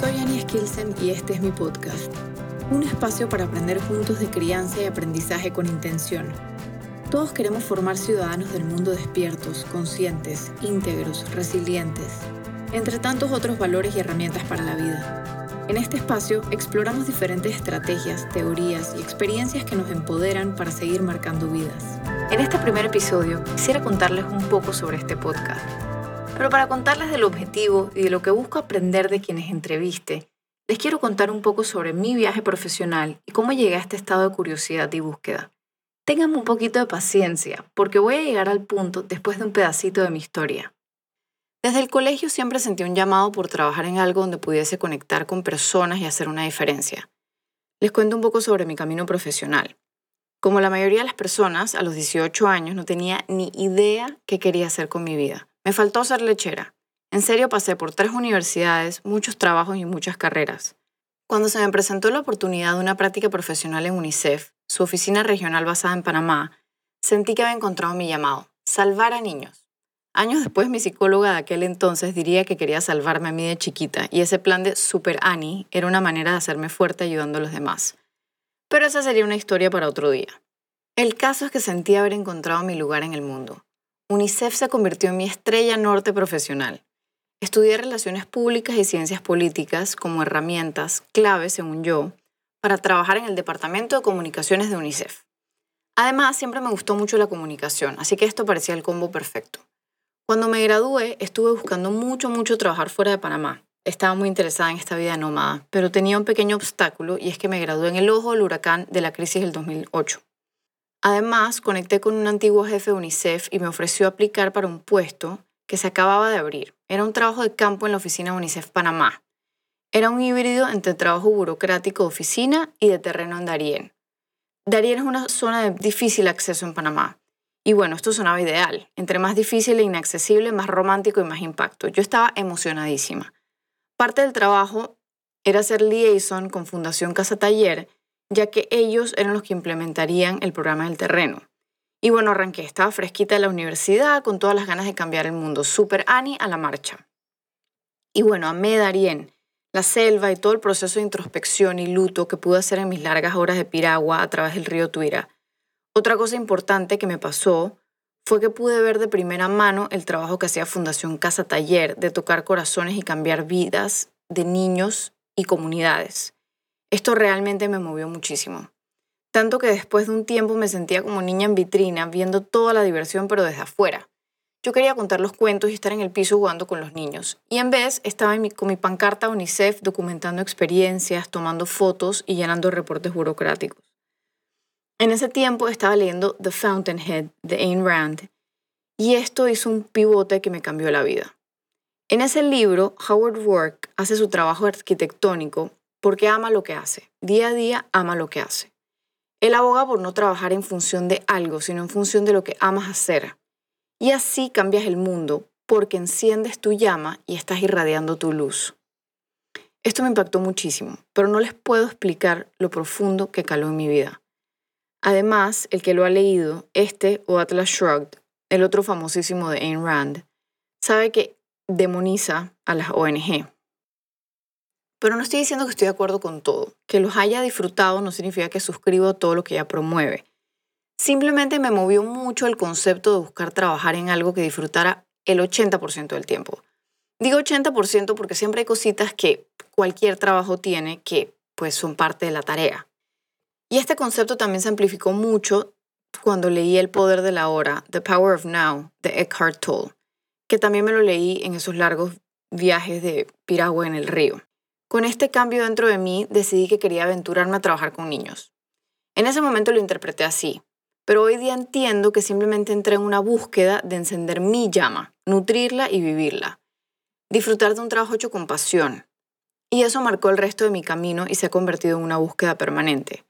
Soy Annie Skilsen y este es mi podcast. Un espacio para aprender juntos de crianza y aprendizaje con intención. Todos queremos formar ciudadanos del mundo despiertos, conscientes, íntegros, resilientes, entre tantos otros valores y herramientas para la vida. En este espacio exploramos diferentes estrategias, teorías y experiencias que nos empoderan para seguir marcando vidas. En este primer episodio quisiera contarles un poco sobre este podcast. Pero para contarles del objetivo y de lo que busco aprender de quienes entreviste, les quiero contar un poco sobre mi viaje profesional y cómo llegué a este estado de curiosidad y búsqueda. Ténganme un poquito de paciencia, porque voy a llegar al punto después de un pedacito de mi historia. Desde el colegio siempre sentí un llamado por trabajar en algo donde pudiese conectar con personas y hacer una diferencia. Les cuento un poco sobre mi camino profesional. Como la mayoría de las personas, a los 18 años no tenía ni idea qué quería hacer con mi vida. Me faltó ser lechera. En serio pasé por tres universidades, muchos trabajos y muchas carreras. Cuando se me presentó la oportunidad de una práctica profesional en UNICEF, su oficina regional basada en Panamá, sentí que había encontrado mi llamado, salvar a niños. Años después, mi psicóloga de aquel entonces diría que quería salvarme a mí de chiquita, y ese plan de Super Annie era una manera de hacerme fuerte ayudando a los demás. Pero esa sería una historia para otro día. El caso es que sentí haber encontrado mi lugar en el mundo. UNICEF se convirtió en mi estrella norte profesional. Estudié relaciones públicas y ciencias políticas como herramientas clave, según yo, para trabajar en el Departamento de Comunicaciones de UNICEF. Además, siempre me gustó mucho la comunicación, así que esto parecía el combo perfecto. Cuando me gradué, estuve buscando mucho, mucho trabajar fuera de Panamá. Estaba muy interesada en esta vida nómada, pero tenía un pequeño obstáculo y es que me gradué en el ojo del huracán de la crisis del 2008. Además, conecté con un antiguo jefe de UNICEF y me ofreció aplicar para un puesto que se acababa de abrir. Era un trabajo de campo en la oficina de UNICEF Panamá. Era un híbrido entre trabajo burocrático de oficina y de terreno en Darien. Darien es una zona de difícil acceso en Panamá. Y bueno, esto sonaba ideal. Entre más difícil e inaccesible, más romántico y más impacto. Yo estaba emocionadísima. Parte del trabajo era ser liaison con Fundación Casa Taller ya que ellos eran los que implementarían el programa del terreno. Y bueno, arranqué, estaba fresquita de la universidad, con todas las ganas de cambiar el mundo. Super Annie a la marcha. Y bueno, amé Darien, la selva y todo el proceso de introspección y luto que pude hacer en mis largas horas de piragua a través del río Tuira. Otra cosa importante que me pasó fue que pude ver de primera mano el trabajo que hacía Fundación Casa Taller de tocar corazones y cambiar vidas de niños y comunidades. Esto realmente me movió muchísimo. Tanto que después de un tiempo me sentía como niña en vitrina, viendo toda la diversión pero desde afuera. Yo quería contar los cuentos y estar en el piso jugando con los niños. Y en vez estaba con mi pancarta UNICEF documentando experiencias, tomando fotos y llenando reportes burocráticos. En ese tiempo estaba leyendo The Fountainhead de Ayn Rand y esto hizo un pivote que me cambió la vida. En ese libro, Howard Work hace su trabajo arquitectónico porque ama lo que hace. Día a día ama lo que hace. Él aboga por no trabajar en función de algo, sino en función de lo que amas hacer. Y así cambias el mundo, porque enciendes tu llama y estás irradiando tu luz. Esto me impactó muchísimo, pero no les puedo explicar lo profundo que caló en mi vida. Además, el que lo ha leído, este o Atlas Shrugged, el otro famosísimo de Ayn Rand, sabe que demoniza a las ONG. Pero no estoy diciendo que estoy de acuerdo con todo. Que los haya disfrutado no significa que suscribo todo lo que ella promueve. Simplemente me movió mucho el concepto de buscar trabajar en algo que disfrutara el 80% del tiempo. Digo 80% porque siempre hay cositas que cualquier trabajo tiene que pues son parte de la tarea. Y este concepto también se amplificó mucho cuando leí El poder de la hora, The Power of Now, de Eckhart Tolle, que también me lo leí en esos largos viajes de piragua en el río. Con este cambio dentro de mí decidí que quería aventurarme a trabajar con niños. En ese momento lo interpreté así, pero hoy día entiendo que simplemente entré en una búsqueda de encender mi llama, nutrirla y vivirla. Disfrutar de un trabajo hecho con pasión. Y eso marcó el resto de mi camino y se ha convertido en una búsqueda permanente.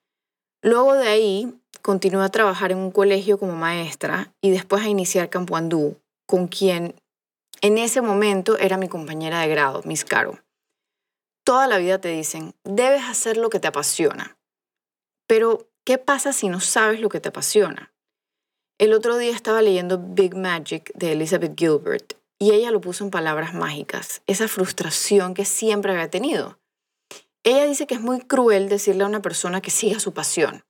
Luego de ahí, continué a trabajar en un colegio como maestra y después a iniciar Campo Andú, con quien en ese momento era mi compañera de grado, Miss Caro. Toda la vida te dicen, debes hacer lo que te apasiona. Pero, ¿qué pasa si no sabes lo que te apasiona? El otro día estaba leyendo Big Magic de Elizabeth Gilbert Y ella lo puso en palabras mágicas, esa frustración que siempre había tenido. Ella dice que es muy cruel decirle a una persona que siga su pasión,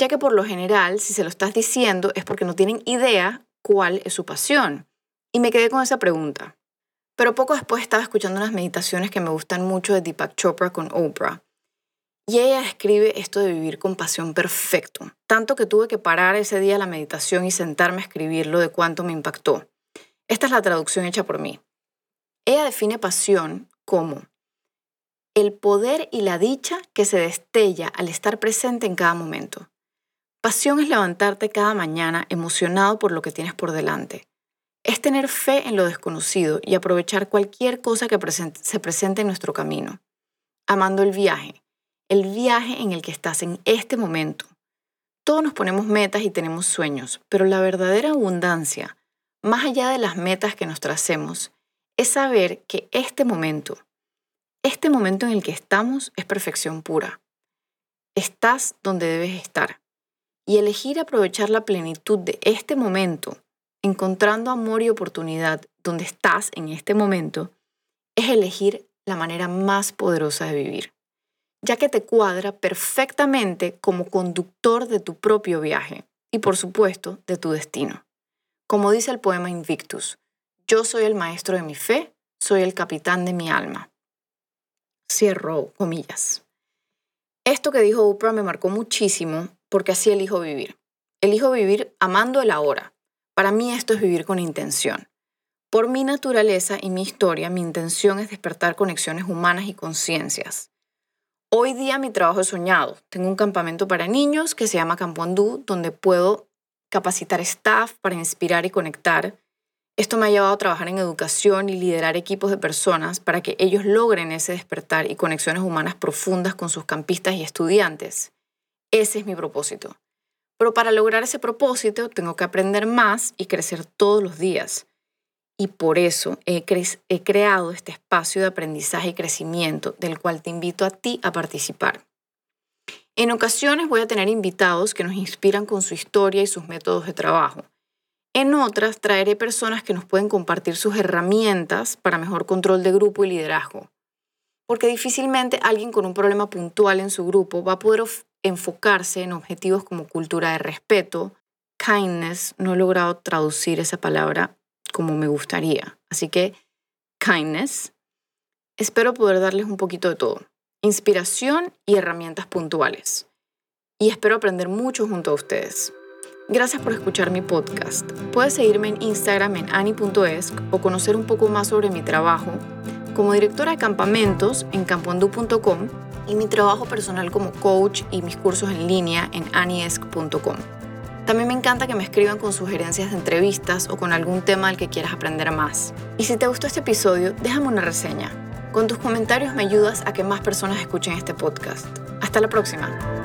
ya que por lo general, si se lo estás diciendo es porque no tienen idea cuál es su pasión. Y me quedé con esa pregunta. Pero poco después estaba escuchando unas meditaciones que me gustan mucho de Deepak Chopra con Oprah. Y ella escribe esto de vivir con pasión perfecto, tanto que tuve que parar ese día la meditación y sentarme a escribirlo de cuánto me impactó. Esta es la traducción hecha por mí. Ella define pasión como el poder y la dicha que se destella al estar presente en cada momento. Pasión es levantarte cada mañana emocionado por lo que tienes por delante, es tener fe en lo desconocido y aprovechar cualquier cosa que se presente en nuestro camino. Amando el viaje, el viaje en el que estás en este momento. Todos nos ponemos metas y tenemos sueños, pero la verdadera abundancia, más allá de las metas que nos tracemos, es saber que este momento, este momento en el que estamos es perfección pura. Estás donde debes estar. Y elegir aprovechar la plenitud de este momento encontrando amor y oportunidad donde estás en este momento, es elegir la manera más poderosa de vivir, ya que te cuadra perfectamente como conductor de tu propio viaje y por supuesto de tu destino. Como dice el poema Invictus, yo soy el maestro de mi fe, soy el capitán de mi alma. Cierro comillas. Esto que dijo Oprah me marcó muchísimo porque así elijo vivir. Elijo vivir amando el ahora, para mí esto es vivir con intención. Por mi naturaleza y mi historia, mi intención es despertar conexiones humanas y conciencias. Hoy día mi trabajo es soñado. Tengo un campamento para niños que se llama Campo Andú, donde puedo capacitar staff para inspirar y conectar. Esto me ha llevado a trabajar en educación y liderar equipos de personas para que ellos logren ese despertar y conexiones humanas profundas con sus campistas y estudiantes. Ese es mi propósito. Pero para lograr ese propósito tengo que aprender más y crecer todos los días. Y por eso he, creado este espacio de aprendizaje y crecimiento del cual te invito a ti a participar. En ocasiones voy a tener invitados que nos inspiran con su historia y sus métodos de trabajo. En otras traeré personas que nos pueden compartir sus herramientas para mejor control de grupo y liderazgo. Porque difícilmente alguien con un problema puntual en su grupo va a poder enfocarse en objetivos como cultura de respeto, kindness, no he logrado traducir esa palabra como me gustaría. Así que kindness, espero poder darles un poquito de todo, inspiración y herramientas puntuales. Y espero aprender mucho junto a ustedes. Gracias por escuchar mi podcast. Puedes seguirme en Instagram en ani.esc o conocer un poco más sobre mi trabajo como directora de campamentos en campoandú.com y mi trabajo personal como coach y mis cursos en línea en aniesc.com. También me encanta que me escriban con sugerencias de entrevistas o con algún tema del que quieras aprender más. Y si te gustó este episodio, déjame una reseña. Con tus comentarios me ayudas a que más personas escuchen este podcast. Hasta la próxima.